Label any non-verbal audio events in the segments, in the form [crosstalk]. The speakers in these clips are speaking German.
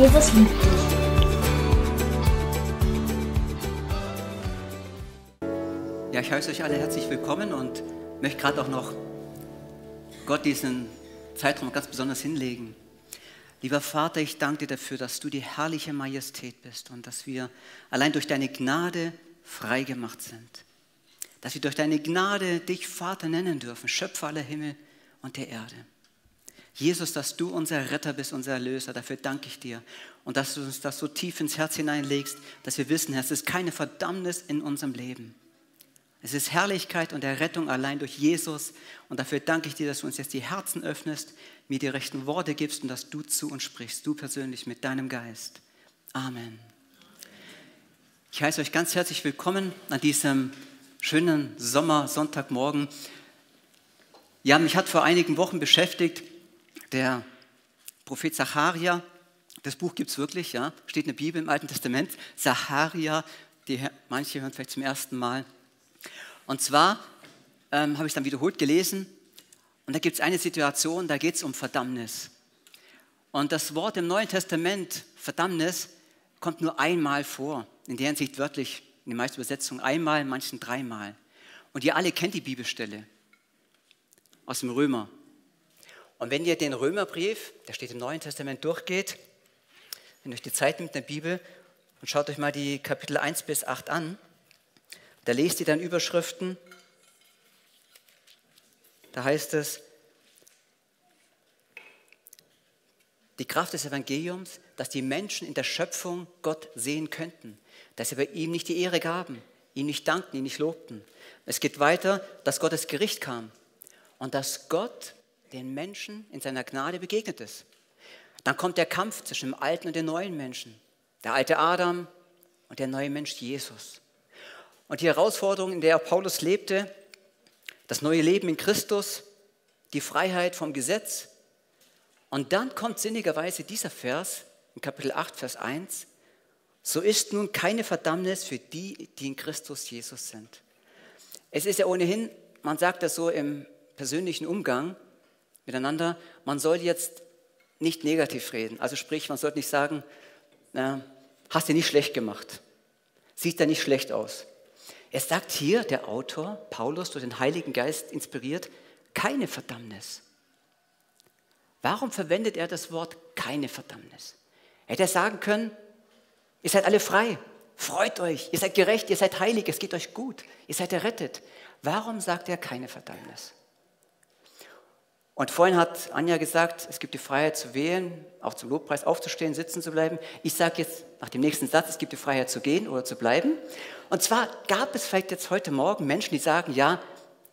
Jesus liebt dich. Ja, ich heiße euch alle herzlich willkommen und möchte gerade auch noch Gott diesen Zeitraum ganz besonders hinlegen. Lieber Vater, ich danke dir dafür, dass du die herrliche Majestät bist und dass wir allein durch deine Gnade frei gemacht sind. Dass wir durch deine Gnade dich Vater nennen dürfen, Schöpfer aller Himmel und der Erde. Jesus, dass du unser Retter bist, unser Erlöser, dafür danke ich dir. Und dass du uns das so tief ins Herz hineinlegst, dass wir wissen, es ist keine Verdammnis in unserem Leben. Es ist Herrlichkeit und Errettung allein durch Jesus. Und dafür danke ich dir, dass du uns jetzt die Herzen öffnest, mir die rechten Worte gibst und dass du zu uns sprichst, du persönlich mit deinem Geist. Amen. Ich heiße euch ganz herzlich willkommen an diesem schönen Sommersonntagmorgen. Ja, mich hat vor einigen Wochen beschäftigt der Prophet Zacharia. Das Buch gibt es wirklich, ja, steht in der Bibel im Alten Testament. Zacharia, die manche hören vielleicht zum ersten Mal. Und zwar ähm, habe ich dann wiederholt gelesen und da gibt es eine Situation, da geht es um Verdammnis. Und das Wort im Neuen Testament, Verdammnis, kommt nur einmal vor. In der Hinsicht wörtlich, in den meisten Übersetzungen einmal, in manchen dreimal. Und ihr alle kennt die Bibelstelle aus dem Römer. Und wenn ihr den Römerbrief, der steht im Neuen Testament, durchgeht, wenn euch die Zeit nimmt in der Bibel und schaut euch mal die Kapitel 1 bis 8 an, da lest ihr dann Überschriften. Da heißt es, die Kraft des Evangeliums, dass die Menschen in der Schöpfung Gott sehen könnten, dass sie bei ihm nicht die Ehre gaben, ihm nicht dankten, ihn nicht lobten. Es geht weiter, dass Gottes Gericht kam und dass Gott den Menschen in seiner Gnade begegnet ist. Dann kommt der Kampf zwischen dem alten und dem neuen Menschen, der alte Adam und der neue Mensch Jesus. Und die Herausforderung, in der Paulus lebte, das neue Leben in Christus, die Freiheit vom Gesetz. Und dann kommt sinnigerweise dieser Vers in Kapitel 8, Vers 1. So ist nun keine Verdammnis für die, die in Christus Jesus sind. Es ist ja ohnehin, man sagt das so im persönlichen Umgang miteinander, man soll jetzt nicht negativ reden. Also sprich, man sollte nicht sagen, na, hast du nicht schlecht gemacht. Sieht da nicht schlecht aus. Er sagt hier, der Autor, Paulus, durch den Heiligen Geist inspiriert, keine Verdammnis. Warum verwendet er das Wort keine Verdammnis? Er hätte sagen können, ihr seid alle frei, freut euch, ihr seid gerecht, ihr seid heilig, es geht euch gut, ihr seid errettet. Warum sagt er keine Verdammnis? Und vorhin hat Anja gesagt, es gibt die Freiheit zu wählen, auch zum Lobpreis aufzustehen, sitzen zu bleiben. Ich sage jetzt nach dem nächsten Satz, es gibt die Freiheit zu gehen oder zu bleiben. Und zwar gab es vielleicht jetzt heute Morgen Menschen, die sagen, ja,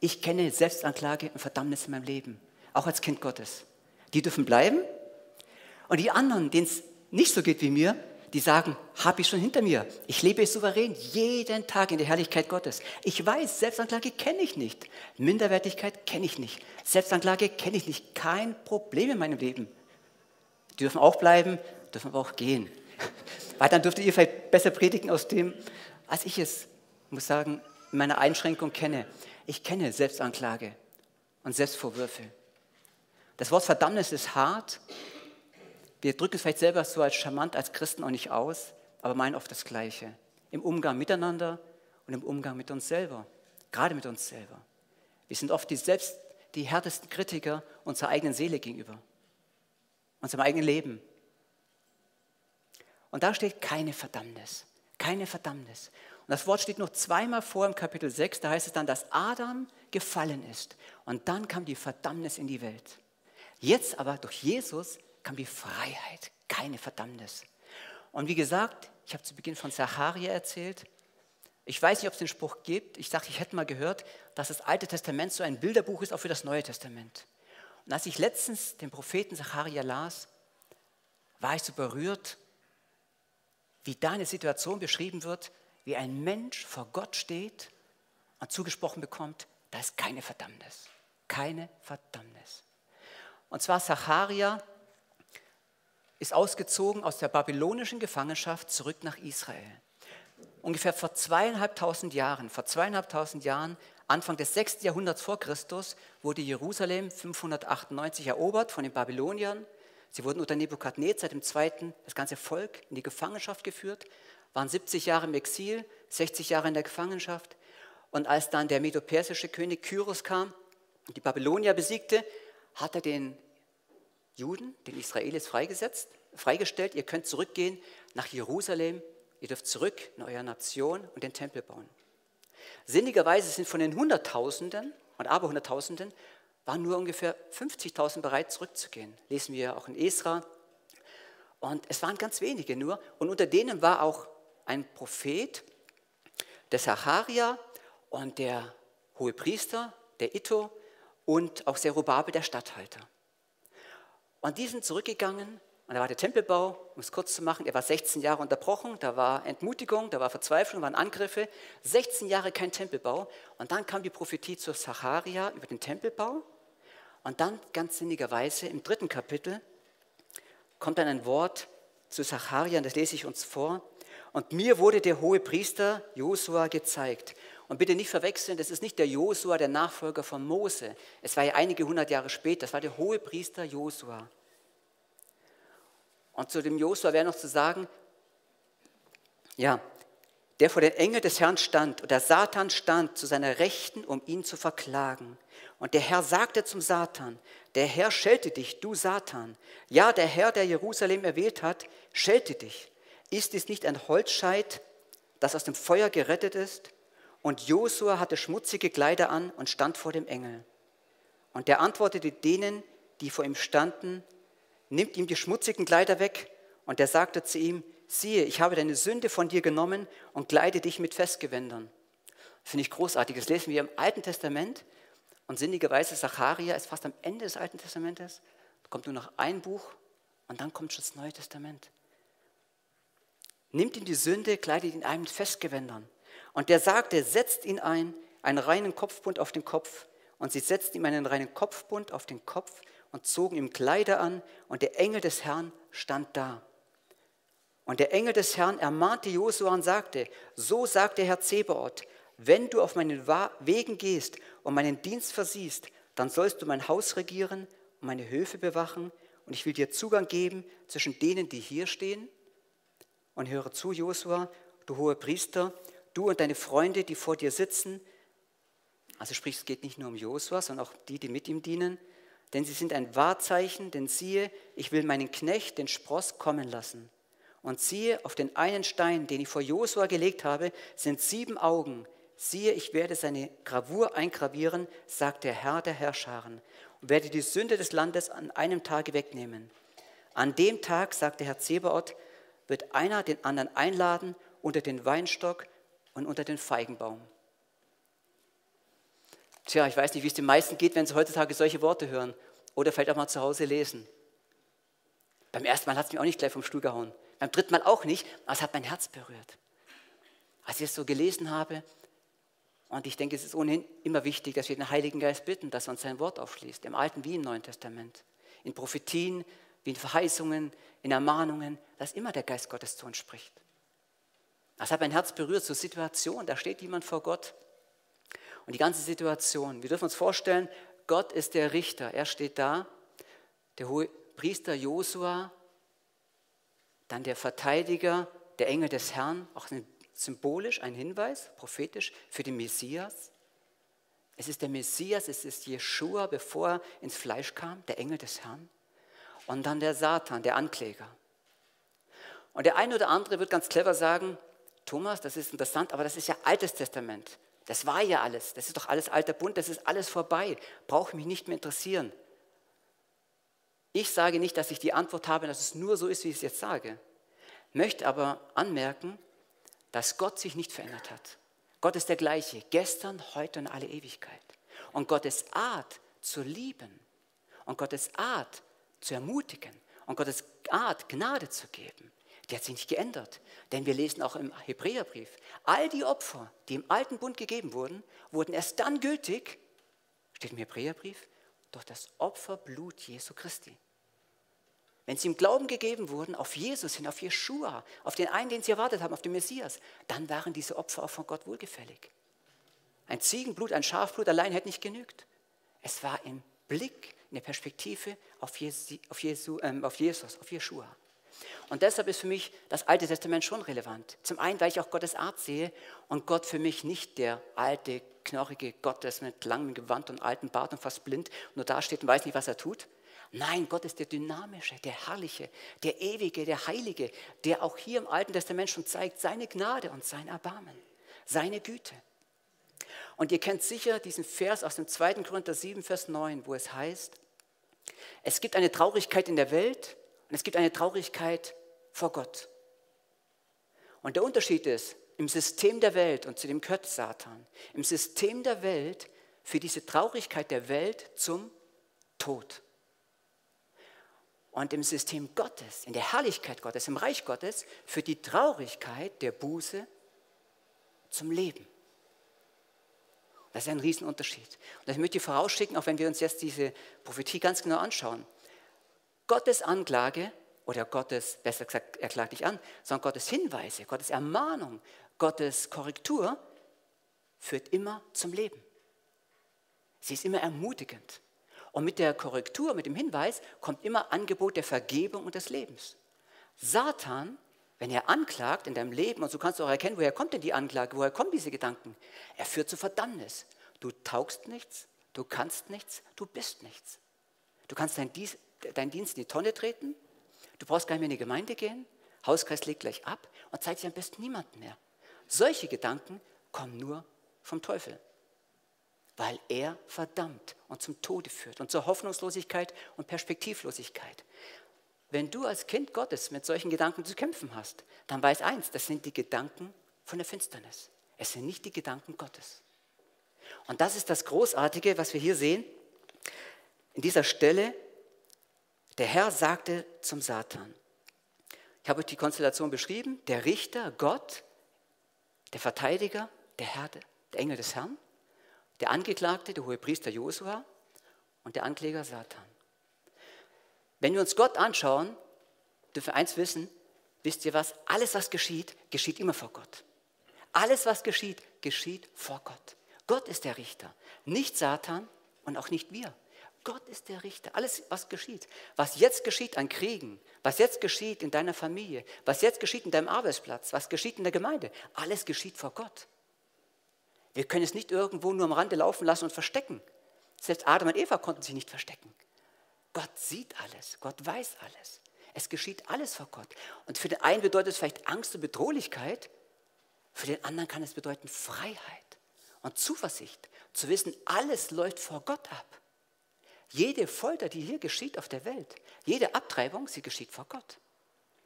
ich kenne Selbstanklage und Verdammnis in meinem Leben, auch als Kind Gottes. Die dürfen bleiben. Und die anderen, denen es nicht so geht wie mir, die sagen, habe ich schon hinter mir. Ich lebe souverän jeden Tag in der Herrlichkeit Gottes. Ich weiß, Selbstanklage kenne ich nicht. Minderwertigkeit kenne ich nicht. Selbstanklage kenne ich nicht. Kein Problem in meinem Leben. Die dürfen auch bleiben, dürfen aber auch gehen. [laughs] Weil dann dürftet ihr vielleicht besser predigen aus dem, als ich es, muss sagen, in meiner Einschränkung kenne. Ich kenne Selbstanklage und Selbstvorwürfe. Das Wort Verdammnis ist hart, wir drücken es vielleicht selber so als charmant als Christen auch nicht aus, aber meinen oft das Gleiche. Im Umgang miteinander und im Umgang mit uns selber. Gerade mit uns selber. Wir sind oft die selbst die härtesten Kritiker unserer eigenen Seele gegenüber. Unserem eigenen Leben. Und da steht keine Verdammnis. Keine Verdammnis. Und das Wort steht noch zweimal vor im Kapitel 6. Da heißt es dann, dass Adam gefallen ist. Und dann kam die Verdammnis in die Welt. Jetzt aber durch Jesus kam die Freiheit, keine Verdammnis. Und wie gesagt, ich habe zu Beginn von Zacharia erzählt. Ich weiß nicht, ob es den Spruch gibt. Ich dachte, ich hätte mal gehört, dass das Alte Testament so ein Bilderbuch ist, auch für das Neue Testament. Und als ich letztens den Propheten Zacharia las, war ich so berührt, wie da eine Situation beschrieben wird, wie ein Mensch vor Gott steht und zugesprochen bekommt, da ist keine Verdammnis. Keine Verdammnis. Und zwar Zacharia ist ausgezogen aus der babylonischen Gefangenschaft zurück nach Israel. Ungefähr vor zweieinhalbtausend Jahren, vor zweieinhalbtausend Jahren, Anfang des 6. Jahrhunderts vor Christus, wurde Jerusalem 598 erobert von den Babyloniern. Sie wurden unter Nebukadnezar Zweiten, das ganze Volk, in die Gefangenschaft geführt, waren 70 Jahre im Exil, 60 Jahre in der Gefangenschaft. Und als dann der medopersische König Kyros kam und die Babylonier besiegte, hat er den Juden, den Israelis freigesetzt, freigestellt. Ihr könnt zurückgehen nach Jerusalem. Ihr dürft zurück in eure Nation und den Tempel bauen. Sinnigerweise sind von den Hunderttausenden und Aberhunderttausenden waren nur ungefähr 50.000 bereit, zurückzugehen. Lesen wir auch in Esra. Und es waren ganz wenige nur. Und unter denen war auch ein Prophet, der Sacharia und der hohe Priester, der Itto und auch Zerubabel, der Statthalter. Und die sind zurückgegangen und da war der Tempelbau, um es kurz zu machen, er war 16 Jahre unterbrochen, da war Entmutigung, da war Verzweiflung, waren Angriffe, 16 Jahre kein Tempelbau. Und dann kam die Prophetie zu Sacharia über den Tempelbau. Und dann ganz sinnigerweise im dritten Kapitel kommt dann ein Wort zu Sacharia, und das lese ich uns vor. Und mir wurde der hohe Priester Josua gezeigt. Und bitte nicht verwechseln, das ist nicht der Josua, der Nachfolger von Mose. Es war ja einige hundert Jahre später, das war der hohe Priester Josua. Und zu dem Josua wäre noch zu sagen, ja, der vor den Engel des Herrn stand und der Satan stand zu seiner Rechten, um ihn zu verklagen. Und der Herr sagte zum Satan, der Herr schelte dich, du Satan. Ja, der Herr, der Jerusalem erwählt hat, schelte dich. Ist dies nicht ein Holzscheit, das aus dem Feuer gerettet ist? Und Josua hatte schmutzige Kleider an und stand vor dem Engel. Und der antwortete denen, die vor ihm standen, nimmt ihm die schmutzigen Kleider weg. Und er sagte zu ihm, siehe, ich habe deine Sünde von dir genommen und kleide dich mit Festgewändern. Finde ich großartig. Das lesen wir im Alten Testament. Und sinnigerweise, Zacharia ist fast am Ende des Alten Testamentes. Da kommt nur noch ein Buch und dann kommt schon das Neue Testament. Nimmt ihm die Sünde, kleidet ihn ein mit Festgewändern. Und der sagte, setzt ihn ein, einen reinen Kopfbund auf den Kopf. Und sie setzten ihm einen reinen Kopfbund auf den Kopf und zogen ihm Kleider an. Und der Engel des Herrn stand da. Und der Engel des Herrn ermahnte Josua und sagte, so sagt der Herr Zebaoth, wenn du auf meinen Wegen gehst und meinen Dienst versiehst, dann sollst du mein Haus regieren und meine Höfe bewachen und ich will dir Zugang geben zwischen denen, die hier stehen. Und höre zu, Josua, du hohe Priester, du und deine Freunde, die vor dir sitzen. Also sprich, es geht nicht nur um Josua, sondern auch die, die mit ihm dienen. Denn sie sind ein Wahrzeichen, denn siehe, ich will meinen Knecht, den Spross, kommen lassen. Und siehe, auf den einen Stein, den ich vor Josua gelegt habe, sind sieben Augen. Siehe, ich werde seine Gravur eingravieren, sagt der Herr der Herrscharen, und werde die Sünde des Landes an einem Tage wegnehmen. An dem Tag, sagt der Herr Zebaoth, wird einer den anderen einladen unter den Weinstock und unter den Feigenbaum. Tja, ich weiß nicht, wie es den meisten geht, wenn sie heutzutage solche Worte hören oder vielleicht auch mal zu Hause lesen. Beim ersten Mal hat es mich auch nicht gleich vom Stuhl gehauen. Beim dritten Mal auch nicht, aber es hat mein Herz berührt. Als ich es so gelesen habe, und ich denke, es ist ohnehin immer wichtig, dass wir den Heiligen Geist bitten, dass er uns sein Wort aufschließt, im Alten wie im Neuen Testament. In Prophetien, wie in Verheißungen, in Ermahnungen, dass immer der Geist Gottes zu uns spricht. Das hat mein Herz berührt, so Situation, da steht jemand vor Gott. Und die ganze Situation, wir dürfen uns vorstellen, Gott ist der Richter, er steht da, der hohe Priester Josua, dann der Verteidiger, der Engel des Herrn, auch symbolisch ein Hinweis, prophetisch für den Messias. Es ist der Messias, es ist Jeshua, bevor er ins Fleisch kam, der Engel des Herrn. Und dann der Satan, der Ankläger. Und der eine oder andere wird ganz clever sagen, Thomas, das ist interessant, aber das ist ja Altes Testament. Das war ja alles. Das ist doch alles alter Bund, das ist alles vorbei. Braucht mich nicht mehr interessieren. Ich sage nicht, dass ich die Antwort habe, dass es nur so ist, wie ich es jetzt sage. Möchte aber anmerken, dass Gott sich nicht verändert hat. Gott ist der gleiche, gestern, heute und alle Ewigkeit. Und Gottes Art zu lieben und Gottes Art zu ermutigen und Gottes Art Gnade zu geben, die hat sich nicht geändert. Denn wir lesen auch im Hebräerbrief, all die Opfer, die im alten Bund gegeben wurden, wurden erst dann gültig, steht im Hebräerbrief, durch das Opferblut Jesu Christi. Wenn sie im Glauben gegeben wurden auf Jesus hin, auf Jeshua, auf den einen, den sie erwartet haben, auf den Messias, dann waren diese Opfer auch von Gott wohlgefällig. Ein Ziegenblut, ein Schafblut allein hätte nicht genügt. Es war im Blick, in der Perspektive auf, Jesu, auf, Jesu, ähm, auf Jesus, auf Jeshua. Und deshalb ist für mich das Alte Testament schon relevant. Zum einen, weil ich auch Gottes Art sehe und Gott für mich nicht der alte, knorrige Gott ist mit langem Gewand und alten Bart und fast blind, nur da steht und weiß nicht, was er tut. Nein, Gott ist der Dynamische, der Herrliche, der Ewige, der Heilige, der auch hier im Alten Testament schon zeigt seine Gnade und sein Erbarmen, seine Güte. Und ihr kennt sicher diesen Vers aus dem 2. Korinther 7, Vers 9, wo es heißt, es gibt eine Traurigkeit in der Welt und es gibt eine Traurigkeit vor Gott. Und der Unterschied ist, im System der Welt, und zu dem gehört Satan, im System der Welt für diese Traurigkeit der Welt zum Tod. Und im System Gottes, in der Herrlichkeit Gottes, im Reich Gottes, für die Traurigkeit der Buße zum Leben. Das ist ein Riesenunterschied. Und das möchte ich vorausschicken, auch wenn wir uns jetzt diese Prophetie ganz genau anschauen. Gottes Anklage oder Gottes, besser gesagt, er klagt nicht an, sondern Gottes Hinweise, Gottes Ermahnung, Gottes Korrektur führt immer zum Leben. Sie ist immer ermutigend. Und mit der Korrektur, mit dem Hinweis, kommt immer Angebot der Vergebung und des Lebens. Satan, wenn er anklagt in deinem Leben, und so kannst du auch erkennen, woher kommt denn die Anklage, woher kommen diese Gedanken? Er führt zu Verdammnis. Du taugst nichts, du kannst nichts, du bist nichts. Du kannst deinen dein Dienst in die Tonne treten, du brauchst gar nicht mehr in die Gemeinde gehen, Hauskreis legt gleich ab und zeigt sich am besten niemanden mehr. Solche Gedanken kommen nur vom Teufel, weil er verdammt und zum Tode führt und zur Hoffnungslosigkeit und Perspektivlosigkeit. Wenn du als Kind Gottes mit solchen Gedanken zu kämpfen hast, dann weiß eins, das sind die Gedanken von der Finsternis. Es sind nicht die Gedanken Gottes. Und das ist das Großartige, was wir hier sehen. In dieser Stelle, der Herr sagte zum Satan, ich habe euch die Konstellation beschrieben, der Richter, Gott, der Verteidiger, der Herr, der Engel des Herrn, der Angeklagte, der hohe Priester Josua und der Ankläger Satan. Wenn wir uns Gott anschauen, dürfen wir eins wissen, wisst ihr was, alles was geschieht, geschieht immer vor Gott. Alles was geschieht, geschieht vor Gott. Gott ist der Richter, nicht Satan und auch nicht wir. Gott ist der Richter. Alles, was geschieht, was jetzt geschieht an Kriegen, was jetzt geschieht in deiner Familie, was jetzt geschieht in deinem Arbeitsplatz, was geschieht in der Gemeinde, alles geschieht vor Gott. Wir können es nicht irgendwo nur am Rande laufen lassen und verstecken. Selbst Adam und Eva konnten sich nicht verstecken. Gott sieht alles, Gott weiß alles. Es geschieht alles vor Gott. Und für den einen bedeutet es vielleicht Angst und Bedrohlichkeit, für den anderen kann es bedeuten Freiheit und Zuversicht, zu wissen, alles läuft vor Gott ab. Jede Folter, die hier geschieht auf der Welt, jede Abtreibung, sie geschieht vor Gott.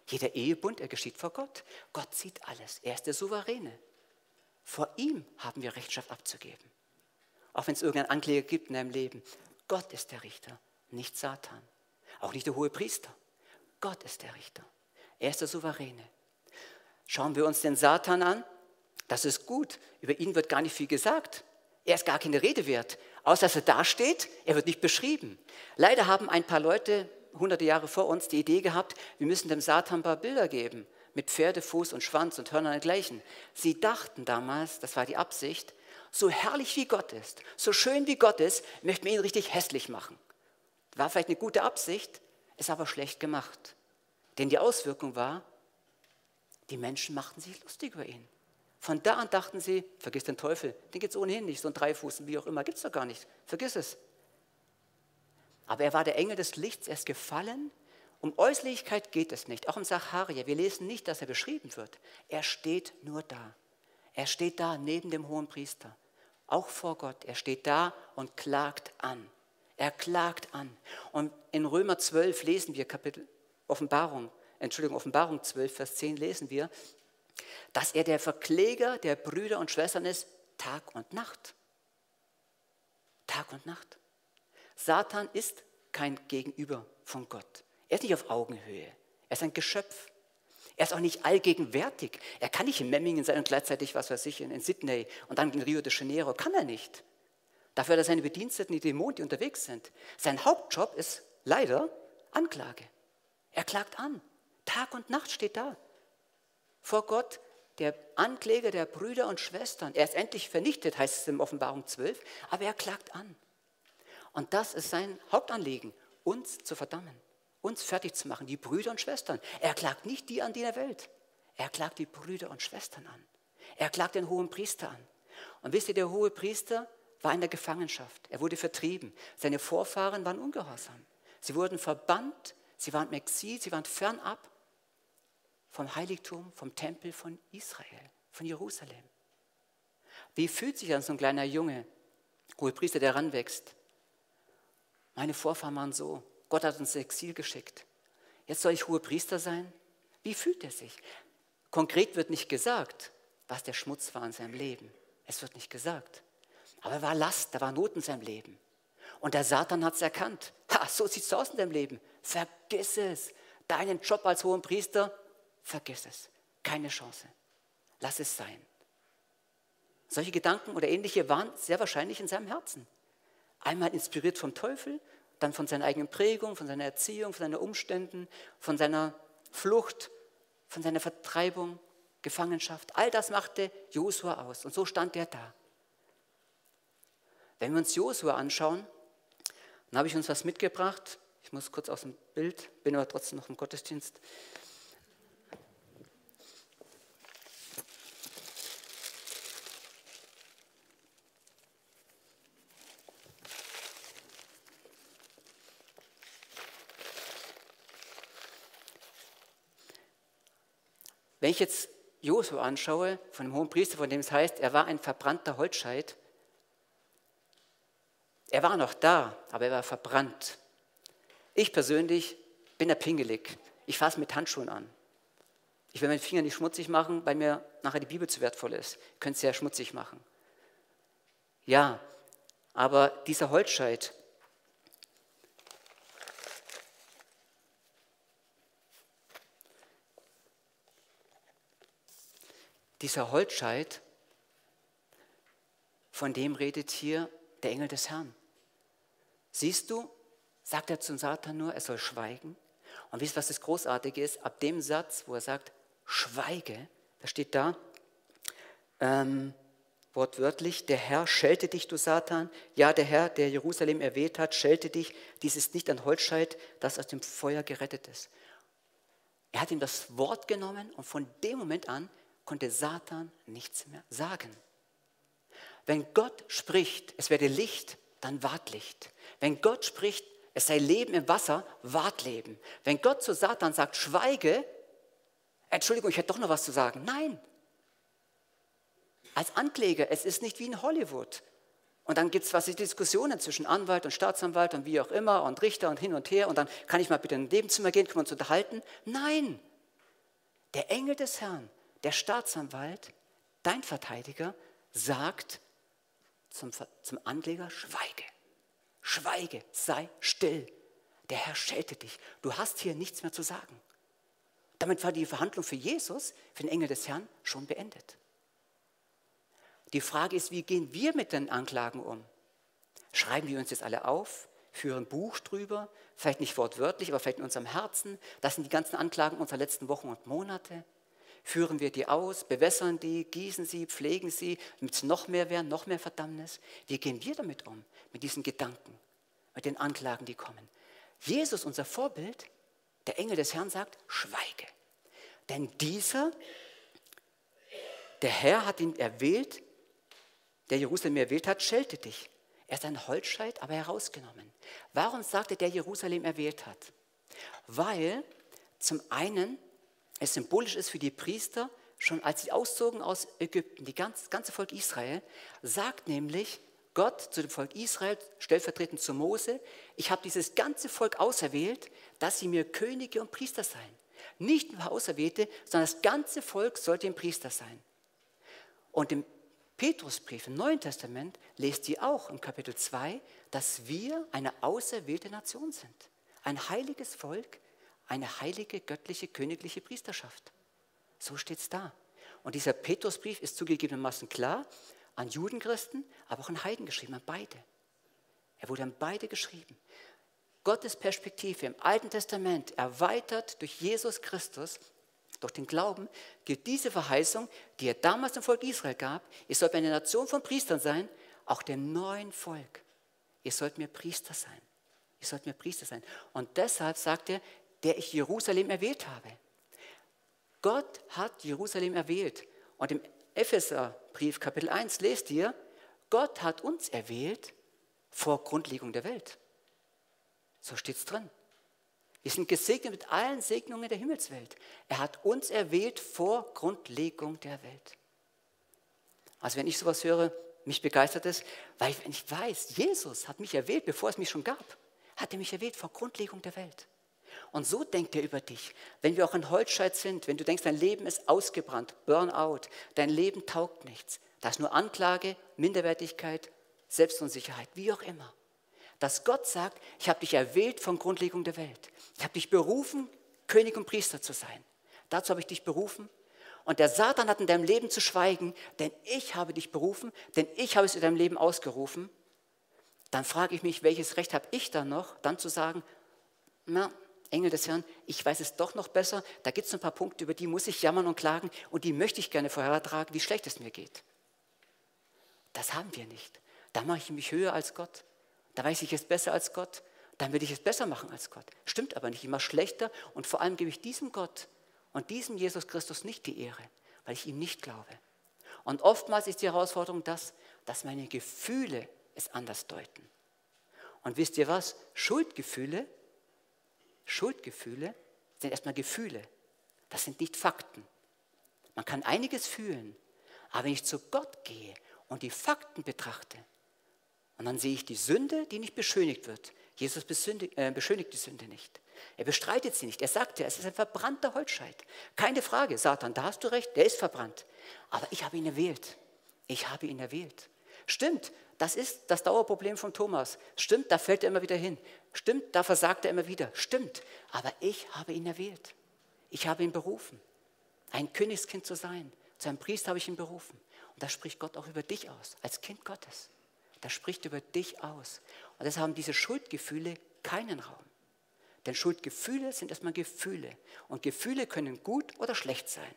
Jeder Ehebund, er geschieht vor Gott. Gott sieht alles. Er ist der Souveräne. Vor ihm haben wir Rechtschaft abzugeben. Auch wenn es irgendeinen Ankläger gibt in deinem Leben. Gott ist der Richter, nicht Satan. Auch nicht der hohe Priester. Gott ist der Richter. Er ist der Souveräne. Schauen wir uns den Satan an. Das ist gut. Über ihn wird gar nicht viel gesagt. Er ist gar keine Rede wert. Außer dass er dasteht, er wird nicht beschrieben. Leider haben ein paar Leute hunderte Jahre vor uns die Idee gehabt, wir müssen dem Satan ein paar Bilder geben mit Pferdefuß und Schwanz und Hörnern und dergleichen. Sie dachten damals, das war die Absicht, so herrlich wie Gott ist, so schön wie Gott ist, möchten wir ihn richtig hässlich machen. War vielleicht eine gute Absicht, ist aber schlecht gemacht. Denn die Auswirkung war, die Menschen machten sich lustig über ihn. Von da an dachten sie, vergiss den Teufel, den gibt es ohnehin nicht, so ein Dreifuß, wie auch immer, gibt es doch gar nicht, vergiss es. Aber er war der Engel des Lichts, er ist gefallen um Äußerlichkeit geht es nicht. Auch im Sacharia, wir lesen nicht, dass er beschrieben wird. Er steht nur da. Er steht da neben dem hohen Priester. Auch vor Gott. Er steht da und klagt an. Er klagt an. Und in Römer 12 lesen wir Kapitel Offenbarung, Entschuldigung, Offenbarung 12, Vers 10 lesen wir, dass er der Verkläger der Brüder und Schwestern ist, Tag und Nacht. Tag und Nacht. Satan ist kein Gegenüber von Gott. Er ist nicht auf Augenhöhe. Er ist ein Geschöpf. Er ist auch nicht allgegenwärtig. Er kann nicht in Memmingen sein und gleichzeitig, was weiß ich, in Sydney und dann in Rio de Janeiro. Kann er nicht. Dafür hat er seine Bediensteten, die Dämonen, die unterwegs sind. Sein Hauptjob ist leider Anklage. Er klagt an. Tag und Nacht steht da. Vor Gott, der Ankläger der Brüder und Schwestern. Er ist endlich vernichtet, heißt es in Offenbarung 12, aber er klagt an. Und das ist sein Hauptanliegen, uns zu verdammen, uns fertig zu machen, die Brüder und Schwestern. Er klagt nicht die an der Welt, er klagt die Brüder und Schwestern an. Er klagt den hohen Priester an. Und wisst ihr, der hohe Priester war in der Gefangenschaft. Er wurde vertrieben. Seine Vorfahren waren ungehorsam. Sie wurden verbannt, sie waren im Exil, sie waren fernab vom Heiligtum, vom Tempel von Israel, von Jerusalem. Wie fühlt sich dann so ein kleiner Junge, Hohepriester, der ranwächst? Meine Vorfahren waren so. Gott hat uns ins Exil geschickt. Jetzt soll ich Hohepriester sein? Wie fühlt er sich? Konkret wird nicht gesagt, was der Schmutz war in seinem Leben. Es wird nicht gesagt. Aber er war Last, da war Not in seinem Leben. Und der Satan hat es erkannt. Ha, so sieht es aus in deinem Leben. Vergiss es. Deinen Job als hohen Priester, vergiss es. Keine Chance. Lass es sein. Solche Gedanken oder ähnliche waren sehr wahrscheinlich in seinem Herzen. Einmal inspiriert vom Teufel, dann von seiner eigenen Prägung, von seiner Erziehung, von seinen Umständen, von seiner Flucht, von seiner Vertreibung, Gefangenschaft. All das machte Josua aus. Und so stand er da. Wenn wir uns Josua anschauen, dann habe ich uns was mitgebracht. Ich muss kurz aus dem Bild, bin aber trotzdem noch im Gottesdienst. Wenn ich jetzt Josua anschaue, von dem hohen Priester, von dem es heißt, er war ein verbrannter Holzscheit, er war noch da, aber er war verbrannt. Ich persönlich bin da pingelig. Ich fasse mit Handschuhen an. Ich will meinen Finger nicht schmutzig machen, weil mir nachher die Bibel zu wertvoll ist. Ich könnte es ja schmutzig machen. Ja, aber dieser Holzscheit, Dieser Holzscheit, von dem redet hier der Engel des Herrn. Siehst du, sagt er zum Satan nur, er soll schweigen. Und wisst ihr, was das Großartige ist? Ab dem Satz, wo er sagt, schweige, da steht da, ähm, wortwörtlich, der Herr schelte dich, du Satan. Ja, der Herr, der Jerusalem erwählt hat, schelte dich. Dies ist nicht ein Holzscheit, das aus dem Feuer gerettet ist. Er hat ihm das Wort genommen und von dem Moment an konnte Satan nichts mehr sagen. Wenn Gott spricht, es werde Licht, dann ward Licht. Wenn Gott spricht, es sei Leben im Wasser, ward Leben. Wenn Gott zu Satan sagt, schweige, Entschuldigung, ich hätte doch noch was zu sagen. Nein. Als Ankläger, es ist nicht wie in Hollywood. Und dann gibt es was Diskussionen zwischen Anwalt und Staatsanwalt und wie auch immer und Richter und hin und her und dann kann ich mal bitte in ein Nebenzimmer gehen, können wir uns unterhalten. Nein. Der Engel des Herrn der Staatsanwalt, dein Verteidiger, sagt zum, zum Ankläger, schweige, schweige, sei still. Der Herr schelte dich. Du hast hier nichts mehr zu sagen. Damit war die Verhandlung für Jesus, für den Engel des Herrn, schon beendet. Die Frage ist, wie gehen wir mit den Anklagen um? Schreiben wir uns jetzt alle auf, führen Buch drüber, vielleicht nicht wortwörtlich, aber vielleicht in unserem Herzen. Das sind die ganzen Anklagen unserer letzten Wochen und Monate führen wir die aus, bewässern die, gießen sie, pflegen sie, damit es noch mehr werden, noch mehr Verdammnis. Wie gehen wir damit um, mit diesen Gedanken, mit den Anklagen, die kommen? Jesus, unser Vorbild, der Engel des Herrn sagt, schweige. Denn dieser, der Herr hat ihn erwählt, der Jerusalem erwählt hat, schelte dich. Er ist ein Holzscheit, aber herausgenommen. Warum sagt er, der Jerusalem erwählt hat? Weil zum einen es symbolisch ist für die Priester, schon als sie auszogen aus Ägypten, die ganz, das ganze Volk Israel, sagt nämlich Gott zu dem Volk Israel, stellvertretend zu Mose, ich habe dieses ganze Volk auserwählt, dass sie mir Könige und Priester seien. Nicht nur Auserwählte, sondern das ganze Volk sollte ein Priester sein. Und im Petrusbrief im Neuen Testament lest ihr auch im Kapitel 2, dass wir eine auserwählte Nation sind. Ein heiliges Volk, eine heilige, göttliche, königliche Priesterschaft. So steht es da. Und dieser Petrusbrief ist zugegebenermaßen klar an Judenchristen, aber auch an Heiden geschrieben, an beide. Er wurde an beide geschrieben. Gottes Perspektive im Alten Testament erweitert durch Jesus Christus, durch den Glauben, gilt diese Verheißung, die er damals dem Volk Israel gab, ihr sollt eine Nation von Priestern sein, auch dem neuen Volk. ihr sollt mir Priester sein. Ihr sollt mir Priester sein. Und deshalb sagt er, der ich Jerusalem erwählt habe. Gott hat Jerusalem erwählt. Und im Epheserbrief Kapitel 1 lest ihr, Gott hat uns erwählt vor Grundlegung der Welt. So steht es drin. Wir sind gesegnet mit allen Segnungen der Himmelswelt. Er hat uns erwählt vor Grundlegung der Welt. Also wenn ich sowas höre, mich begeistert es, weil wenn ich weiß, Jesus hat mich erwählt, bevor es mich schon gab, hat er mich erwählt vor Grundlegung der Welt. Und so denkt er über dich. Wenn wir auch in Holzscheit sind, wenn du denkst, dein Leben ist ausgebrannt, Burnout, dein Leben taugt nichts, da ist nur Anklage, Minderwertigkeit, Selbstunsicherheit, wie auch immer. Dass Gott sagt, ich habe dich erwählt von Grundlegung der Welt. Ich habe dich berufen, König und Priester zu sein. Dazu habe ich dich berufen. Und der Satan hat in deinem Leben zu schweigen, denn ich habe dich berufen, denn ich habe es in deinem Leben ausgerufen. Dann frage ich mich, welches Recht habe ich dann noch, dann zu sagen, na, Engel des Herrn, ich weiß es doch noch besser, da gibt es ein paar Punkte, über die muss ich jammern und klagen und die möchte ich gerne vorhertragen, wie schlecht es mir geht. Das haben wir nicht. Da mache ich mich höher als Gott. Da weiß ich es besser als Gott. Dann will ich es besser machen als Gott. Stimmt aber nicht, immer schlechter und vor allem gebe ich diesem Gott und diesem Jesus Christus nicht die Ehre, weil ich ihm nicht glaube. Und oftmals ist die Herausforderung das, dass meine Gefühle es anders deuten. Und wisst ihr was? Schuldgefühle Schuldgefühle sind erstmal Gefühle. Das sind nicht Fakten. Man kann einiges fühlen, aber wenn ich zu Gott gehe und die Fakten betrachte, und dann sehe ich die Sünde, die nicht beschönigt wird. Jesus äh, beschönigt die Sünde nicht. Er bestreitet sie nicht. Er sagte, es ist ein verbrannter Holzscheit. Keine Frage, Satan, da hast du recht, der ist verbrannt. Aber ich habe ihn erwählt. Ich habe ihn erwählt. Stimmt, das ist das Dauerproblem von Thomas. Stimmt, da fällt er immer wieder hin. Stimmt, da versagt er immer wieder. Stimmt, aber ich habe ihn erwählt. Ich habe ihn berufen, ein Königskind zu sein. Zu einem Priester habe ich ihn berufen. Und das spricht Gott auch über dich aus, als Kind Gottes. Das spricht über dich aus. Und deshalb haben diese Schuldgefühle keinen Raum. Denn Schuldgefühle sind erstmal Gefühle. Und Gefühle können gut oder schlecht sein.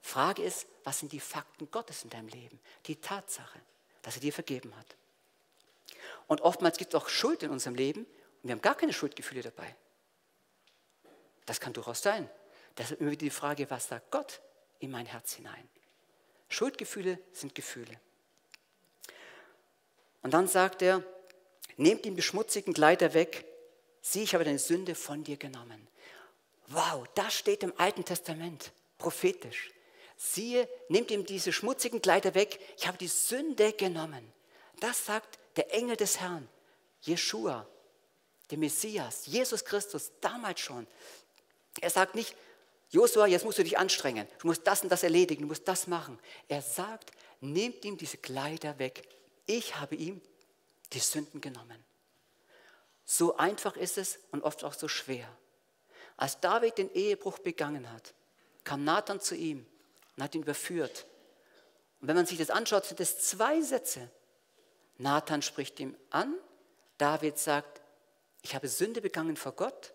Frage ist, was sind die Fakten Gottes in deinem Leben? Die Tatsache, dass er dir vergeben hat. Und oftmals gibt es auch Schuld in unserem Leben und wir haben gar keine Schuldgefühle dabei. Das kann durchaus sein. Deshalb immer wieder die Frage, was sagt Gott in mein Herz hinein? Schuldgefühle sind Gefühle. Und dann sagt er, nehmt den beschmutzigen Kleider weg, sieh, ich habe deine Sünde von dir genommen. Wow, das steht im Alten Testament, prophetisch. Siehe, nehmt ihm diese schmutzigen Kleider weg, ich habe die Sünde genommen. Das sagt der Engel des Herrn, Jeshua, der Messias, Jesus Christus, damals schon. Er sagt nicht, Josua, jetzt musst du dich anstrengen, du musst das und das erledigen, du musst das machen. Er sagt, nehmt ihm diese Kleider weg. Ich habe ihm die Sünden genommen. So einfach ist es und oft auch so schwer. Als David den Ehebruch begangen hat, kam Nathan zu ihm und hat ihn überführt. Und wenn man sich das anschaut, sind es zwei Sätze. Nathan spricht ihm an, David sagt, ich habe Sünde begangen vor Gott.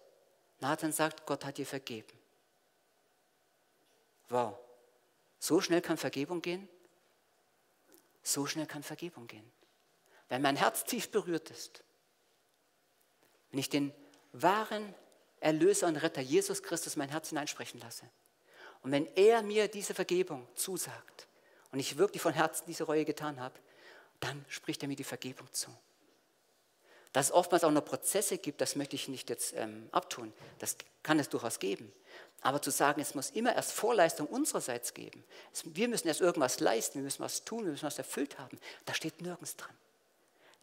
Nathan sagt, Gott hat dir vergeben. Wow, so schnell kann Vergebung gehen? So schnell kann Vergebung gehen. Wenn mein Herz tief berührt ist, wenn ich den wahren Erlöser und Retter Jesus Christus mein Herz hineinsprechen lasse und wenn er mir diese Vergebung zusagt und ich wirklich von Herzen diese Reue getan habe, dann spricht er mir die Vergebung zu. Dass es oftmals auch noch Prozesse gibt, das möchte ich nicht jetzt ähm, abtun. Das kann es durchaus geben. Aber zu sagen, es muss immer erst Vorleistung unsererseits geben. Es, wir müssen erst irgendwas leisten, wir müssen was tun, wir müssen was erfüllt haben. Da steht nirgends dran.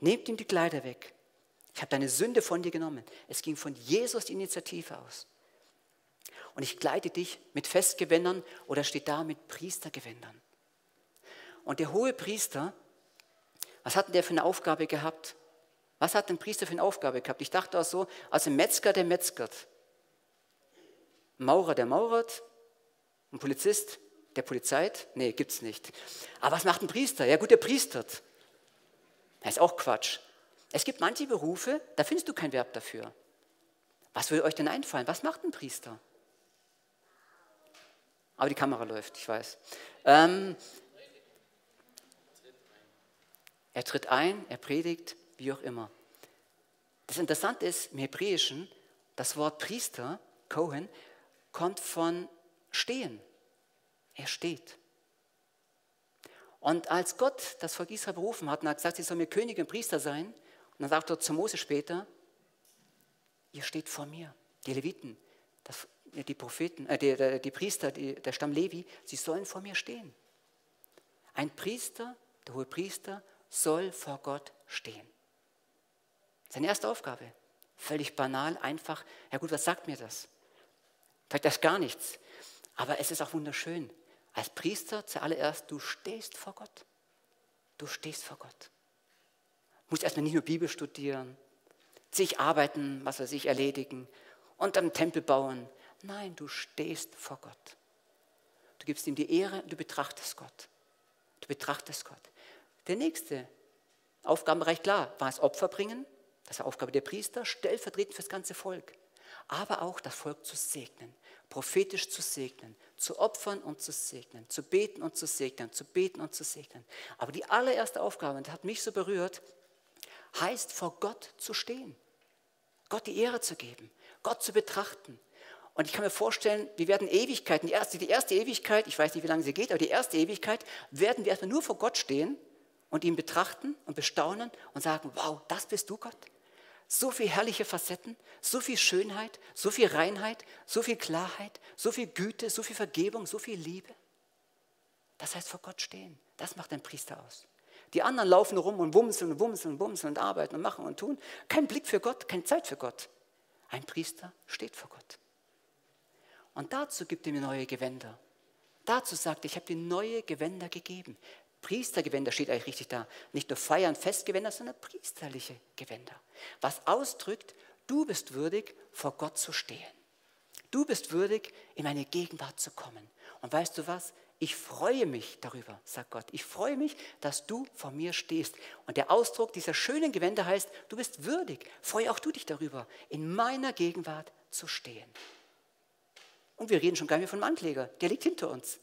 Nehmt ihm die Kleider weg. Ich habe deine Sünde von dir genommen. Es ging von Jesus die Initiative aus. Und ich kleide dich mit Festgewändern oder steht da mit Priestergewändern. Und der hohe Priester, was hat denn der für eine Aufgabe gehabt? Was hat ein Priester für eine Aufgabe gehabt? Ich dachte auch so, also ein Metzger, der metzgert. Ein Maurer, der maurert. Ein Polizist, der polizeit. Nee, gibt's nicht. Aber was macht ein Priester? Ja gut, der priestert. Das ist auch Quatsch. Es gibt manche Berufe, da findest du kein Verb dafür. Was würde euch denn einfallen? Was macht ein Priester? Aber die Kamera läuft, ich weiß. Ähm, er tritt ein, er predigt, wie auch immer. Das Interessante ist, im Hebräischen, das Wort Priester, Kohen, kommt von stehen. Er steht. Und als Gott das Volk Israel berufen hat und hat gesagt, sie sollen mir Könige und Priester sein, und dann sagt er zu Mose später, ihr steht vor mir, die Leviten, das, die Propheten, äh, die, die, Priester, die, der Stamm Levi, sie sollen vor mir stehen. Ein Priester, der hohe Priester, soll vor Gott stehen. Seine erste Aufgabe. Völlig banal, einfach. Ja gut, was sagt mir das? Vielleicht das gar nichts. Aber es ist auch wunderschön. Als Priester zuallererst, du stehst vor Gott. Du stehst vor Gott. Du musst erstmal nicht nur Bibel studieren, sich arbeiten, was weiß ich, erledigen und einen Tempel bauen. Nein, du stehst vor Gott. Du gibst ihm die Ehre du betrachtest Gott. Du betrachtest Gott. Der nächste Aufgabenbereich, klar, war es Opfer bringen. Das war Aufgabe der Priester, stellvertretend für das ganze Volk. Aber auch das Volk zu segnen, prophetisch zu segnen, zu opfern und zu segnen, zu beten und zu segnen, zu beten und zu segnen. Aber die allererste Aufgabe, und das hat mich so berührt, heißt vor Gott zu stehen, Gott die Ehre zu geben, Gott zu betrachten. Und ich kann mir vorstellen, wir werden Ewigkeiten, die erste, die erste Ewigkeit, ich weiß nicht, wie lange sie geht, aber die erste Ewigkeit werden wir erstmal nur vor Gott stehen und ihn betrachten und bestaunen und sagen, wow, das bist du Gott. So viel herrliche Facetten, so viel Schönheit, so viel Reinheit, so viel Klarheit, so viel Güte, so viel Vergebung, so viel Liebe. Das heißt vor Gott stehen. Das macht ein Priester aus. Die anderen laufen rum und wumseln und wumseln und wumseln und arbeiten und machen und tun. Kein Blick für Gott, keine Zeit für Gott. Ein Priester steht vor Gott. Und dazu gibt er mir neue Gewänder. Dazu sagt er, ich habe dir neue Gewänder gegeben. Priestergewänder steht eigentlich richtig da. Nicht nur Feiern, Festgewänder, sondern priesterliche Gewänder. Was ausdrückt, du bist würdig, vor Gott zu stehen. Du bist würdig, in meine Gegenwart zu kommen. Und weißt du was? Ich freue mich darüber, sagt Gott. Ich freue mich, dass du vor mir stehst. Und der Ausdruck dieser schönen Gewänder heißt, du bist würdig. Freue auch du dich darüber, in meiner Gegenwart zu stehen. Und wir reden schon gar nicht mehr von dem Ankläger. Der liegt hinter uns.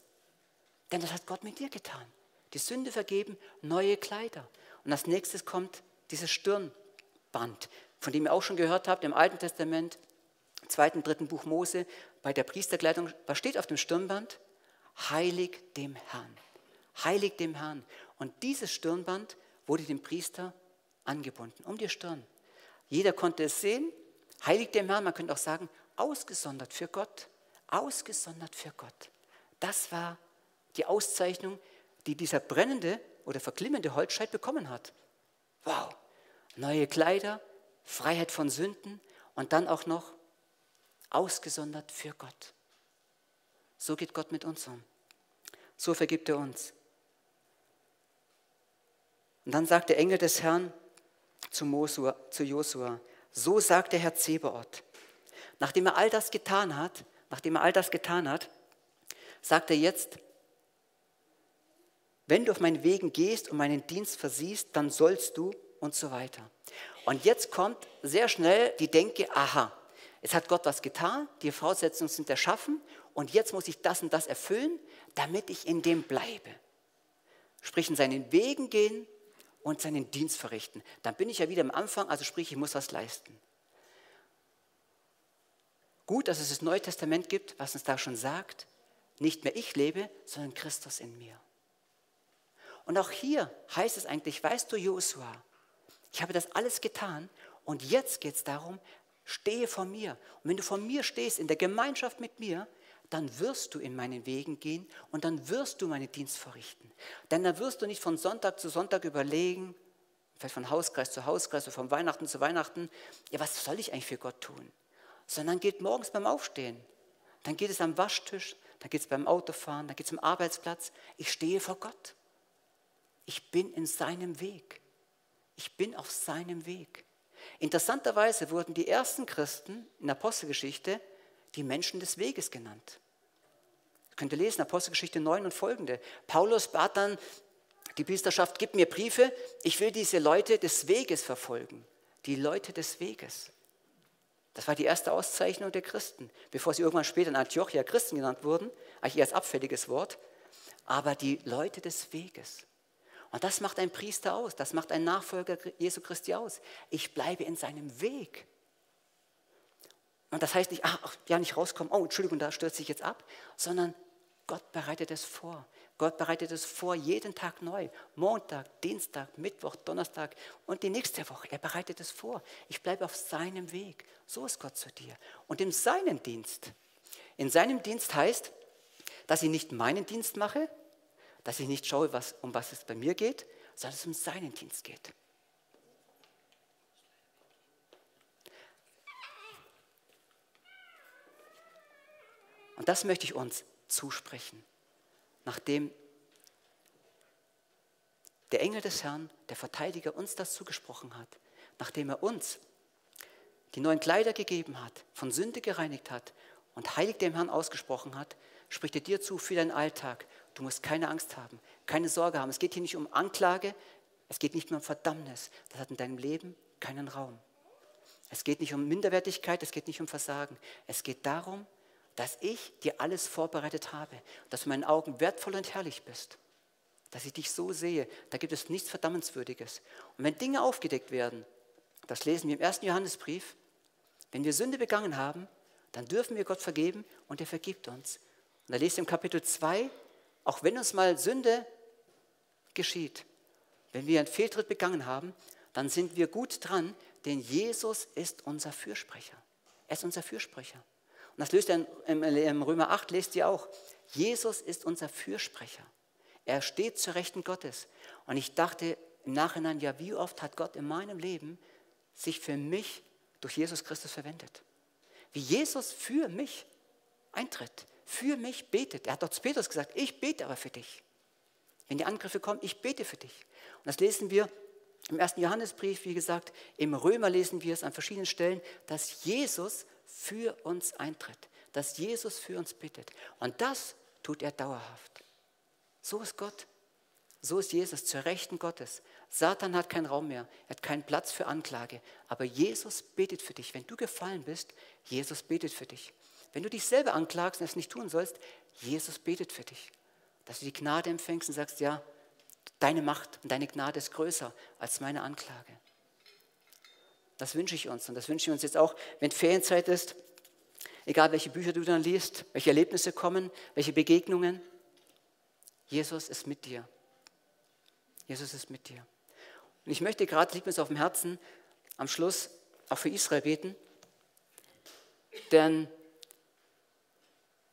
Denn das hat Gott mit dir getan die Sünde vergeben, neue Kleider. Und als nächstes kommt dieses Stirnband, von dem ihr auch schon gehört habt im Alten Testament, zweiten, dritten Buch Mose, bei der Priesterkleidung, was steht auf dem Stirnband? Heilig dem Herrn. Heilig dem Herrn. Und dieses Stirnband wurde dem Priester angebunden, um die Stirn. Jeder konnte es sehen. Heilig dem Herrn, man könnte auch sagen, ausgesondert für Gott. Ausgesondert für Gott. Das war die Auszeichnung, die dieser brennende oder verglimmende Holzscheit bekommen hat. Wow, neue Kleider, Freiheit von Sünden und dann auch noch ausgesondert für Gott. So geht Gott mit uns um. So vergibt er uns. Und dann sagt der Engel des Herrn zu, Mosua, zu Josua, so sagt der Herr Zebaoth. Nachdem er all das getan hat, nachdem er all das getan hat, sagt er jetzt, wenn du auf meinen Wegen gehst und meinen Dienst versiehst, dann sollst du und so weiter. Und jetzt kommt sehr schnell die Denke, aha, es hat Gott was getan, die Voraussetzungen sind erschaffen und jetzt muss ich das und das erfüllen, damit ich in dem bleibe. Sprich, in seinen Wegen gehen und seinen Dienst verrichten. Dann bin ich ja wieder am Anfang, also sprich, ich muss was leisten. Gut, dass es das Neue Testament gibt, was uns da schon sagt, nicht mehr ich lebe, sondern Christus in mir. Und auch hier heißt es eigentlich, weißt du, Josua, ich habe das alles getan und jetzt geht es darum, stehe vor mir. Und wenn du vor mir stehst, in der Gemeinschaft mit mir, dann wirst du in meinen Wegen gehen und dann wirst du meinen Dienst verrichten. Denn dann wirst du nicht von Sonntag zu Sonntag überlegen, vielleicht von Hauskreis zu Hauskreis oder von Weihnachten zu Weihnachten, ja, was soll ich eigentlich für Gott tun? Sondern geht morgens beim Aufstehen, dann geht es am Waschtisch, dann geht es beim Autofahren, dann geht es am Arbeitsplatz. Ich stehe vor Gott. Ich bin in seinem Weg. Ich bin auf seinem Weg. Interessanterweise wurden die ersten Christen in der Apostelgeschichte die Menschen des Weges genannt. Ihr könnt ihr lesen, Apostelgeschichte 9 und folgende. Paulus bat dann die Priesterschaft, gib mir Briefe, ich will diese Leute des Weges verfolgen. Die Leute des Weges. Das war die erste Auszeichnung der Christen, bevor sie irgendwann später in Antiochia Christen genannt wurden, eigentlich eher als abfälliges Wort, aber die Leute des Weges. Und das macht ein Priester aus, das macht ein Nachfolger Jesu Christi aus. Ich bleibe in seinem Weg. Und das heißt nicht, ach, ja, nicht rauskommen, oh, Entschuldigung, da stürzt sich jetzt ab, sondern Gott bereitet es vor. Gott bereitet es vor, jeden Tag neu. Montag, Dienstag, Mittwoch, Donnerstag und die nächste Woche. Er bereitet es vor. Ich bleibe auf seinem Weg. So ist Gott zu dir. Und in seinem Dienst, in seinem Dienst heißt, dass ich nicht meinen Dienst mache, dass ich nicht schaue, was, um was es bei mir geht, sondern es um seinen Dienst geht. Und das möchte ich uns zusprechen, nachdem der Engel des Herrn, der Verteidiger, uns das zugesprochen hat, nachdem er uns die neuen Kleider gegeben hat, von Sünde gereinigt hat und heilig dem Herrn ausgesprochen hat, spricht er dir zu für deinen Alltag. Du musst keine Angst haben, keine Sorge haben. Es geht hier nicht um Anklage, es geht nicht mehr um Verdammnis. Das hat in deinem Leben keinen Raum. Es geht nicht um Minderwertigkeit, es geht nicht um Versagen. Es geht darum, dass ich dir alles vorbereitet habe, dass du in meinen Augen wertvoll und herrlich bist, dass ich dich so sehe, da gibt es nichts Verdammenswürdiges. Und wenn Dinge aufgedeckt werden, das lesen wir im ersten Johannesbrief, wenn wir Sünde begangen haben, dann dürfen wir Gott vergeben und er vergibt uns. Und da lest ihr im Kapitel 2, auch wenn uns mal Sünde geschieht, wenn wir einen Fehltritt begangen haben, dann sind wir gut dran, denn Jesus ist unser Fürsprecher. Er ist unser Fürsprecher. Und das löst er im Römer 8, lest ihr auch. Jesus ist unser Fürsprecher. Er steht zur Rechten Gottes. Und ich dachte im Nachhinein, ja, wie oft hat Gott in meinem Leben sich für mich durch Jesus Christus verwendet? Wie Jesus für mich eintritt, für mich betet. Er hat doch zu Petrus gesagt, ich bete aber für dich. Wenn die Angriffe kommen, ich bete für dich. Und das lesen wir im ersten Johannesbrief, wie gesagt, im Römer lesen wir es an verschiedenen Stellen, dass Jesus für uns eintritt, dass Jesus für uns bittet. Und das tut er dauerhaft. So ist Gott. So ist Jesus zur Rechten Gottes. Satan hat keinen Raum mehr, er hat keinen Platz für Anklage. Aber Jesus betet für dich. Wenn du gefallen bist, Jesus betet für dich. Wenn du dich selber anklagst und es nicht tun sollst, Jesus betet für dich. Dass du die Gnade empfängst und sagst, ja, deine Macht und deine Gnade ist größer als meine Anklage. Das wünsche ich uns und das wünsche ich uns jetzt auch, wenn Ferienzeit ist, egal welche Bücher du dann liest, welche Erlebnisse kommen, welche Begegnungen. Jesus ist mit dir. Jesus ist mit dir. Und ich möchte gerade, liegt mir es auf dem Herzen, am Schluss auch für Israel beten, denn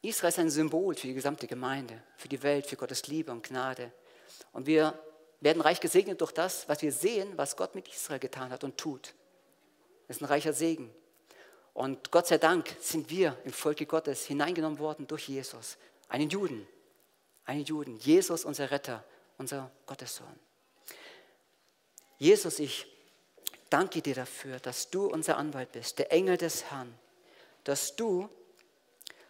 Israel ist ein Symbol für die gesamte Gemeinde, für die Welt, für Gottes Liebe und Gnade. Und wir werden reich gesegnet durch das, was wir sehen, was Gott mit Israel getan hat und tut. Das ist ein reicher Segen. Und Gott sei Dank sind wir im Volke Gottes hineingenommen worden durch Jesus, einen Juden, einen Juden, Jesus unser Retter, unser Gottessohn. Jesus, ich danke dir dafür, dass du unser Anwalt bist, der Engel des Herrn, dass du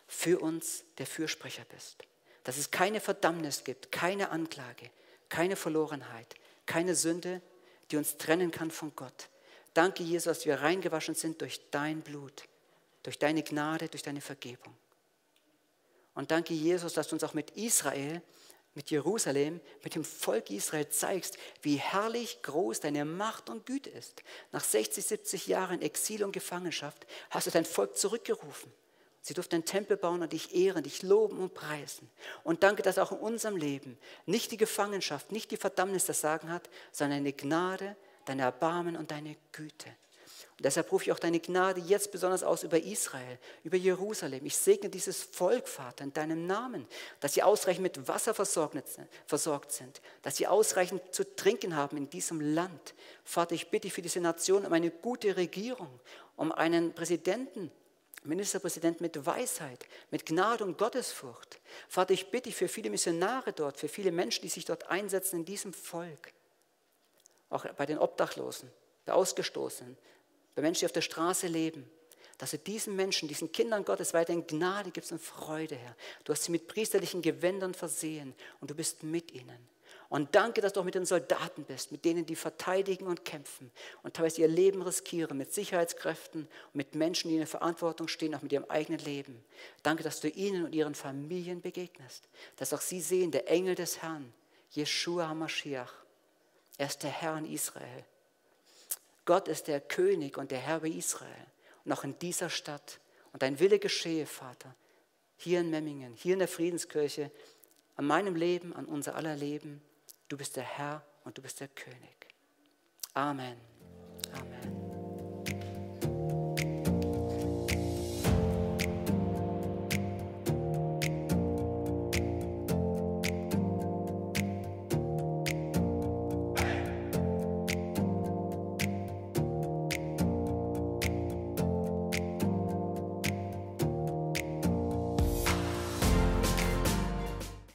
für uns der Fürsprecher bist, dass es keine Verdammnis gibt, keine Anklage, keine Verlorenheit, keine Sünde, die uns trennen kann von Gott. Danke, Jesus, dass wir reingewaschen sind durch dein Blut, durch deine Gnade, durch deine Vergebung. Und danke, Jesus, dass du uns auch mit Israel, mit Jerusalem, mit dem Volk Israel zeigst, wie herrlich groß deine Macht und Güte ist. Nach 60, 70 Jahren Exil und Gefangenschaft hast du dein Volk zurückgerufen. Sie durften einen Tempel bauen und dich ehren, dich loben und preisen. Und danke, dass auch in unserem Leben nicht die Gefangenschaft, nicht die Verdammnis das Sagen hat, sondern eine Gnade, dein Erbarmen und deine Güte. Und deshalb rufe ich auch deine Gnade jetzt besonders aus über Israel, über Jerusalem. Ich segne dieses Volk, Vater, in deinem Namen, dass sie ausreichend mit Wasser versorgt sind, dass sie ausreichend zu trinken haben in diesem Land. Vater, ich bitte für diese Nation um eine gute Regierung, um einen Präsidenten, Ministerpräsident mit Weisheit, mit Gnade und Gottesfurcht. Vater, ich bitte für viele Missionare dort, für viele Menschen, die sich dort einsetzen in diesem Volk auch bei den Obdachlosen, bei Ausgestoßenen, bei Menschen, die auf der Straße leben, dass du diesen Menschen, diesen Kindern Gottes weiterhin Gnade gibst und Freude, Herr. Du hast sie mit priesterlichen Gewändern versehen und du bist mit ihnen. Und danke, dass du auch mit den Soldaten bist, mit denen, die verteidigen und kämpfen und teilweise ihr Leben riskieren mit Sicherheitskräften mit Menschen, die in der Verantwortung stehen, auch mit ihrem eigenen Leben. Danke, dass du ihnen und ihren Familien begegnest, dass auch sie sehen, der Engel des Herrn, Jeshua HaMashiach, Er ist der Herr in Israel. Gott ist der König und der Herr über Israel. Und auch in dieser Stadt. Und dein Wille geschehe, Vater, hier in Memmingen, hier in der Friedenskirche, an meinem Leben, an unser aller Leben. Du bist der Herr und du bist der König. Amen.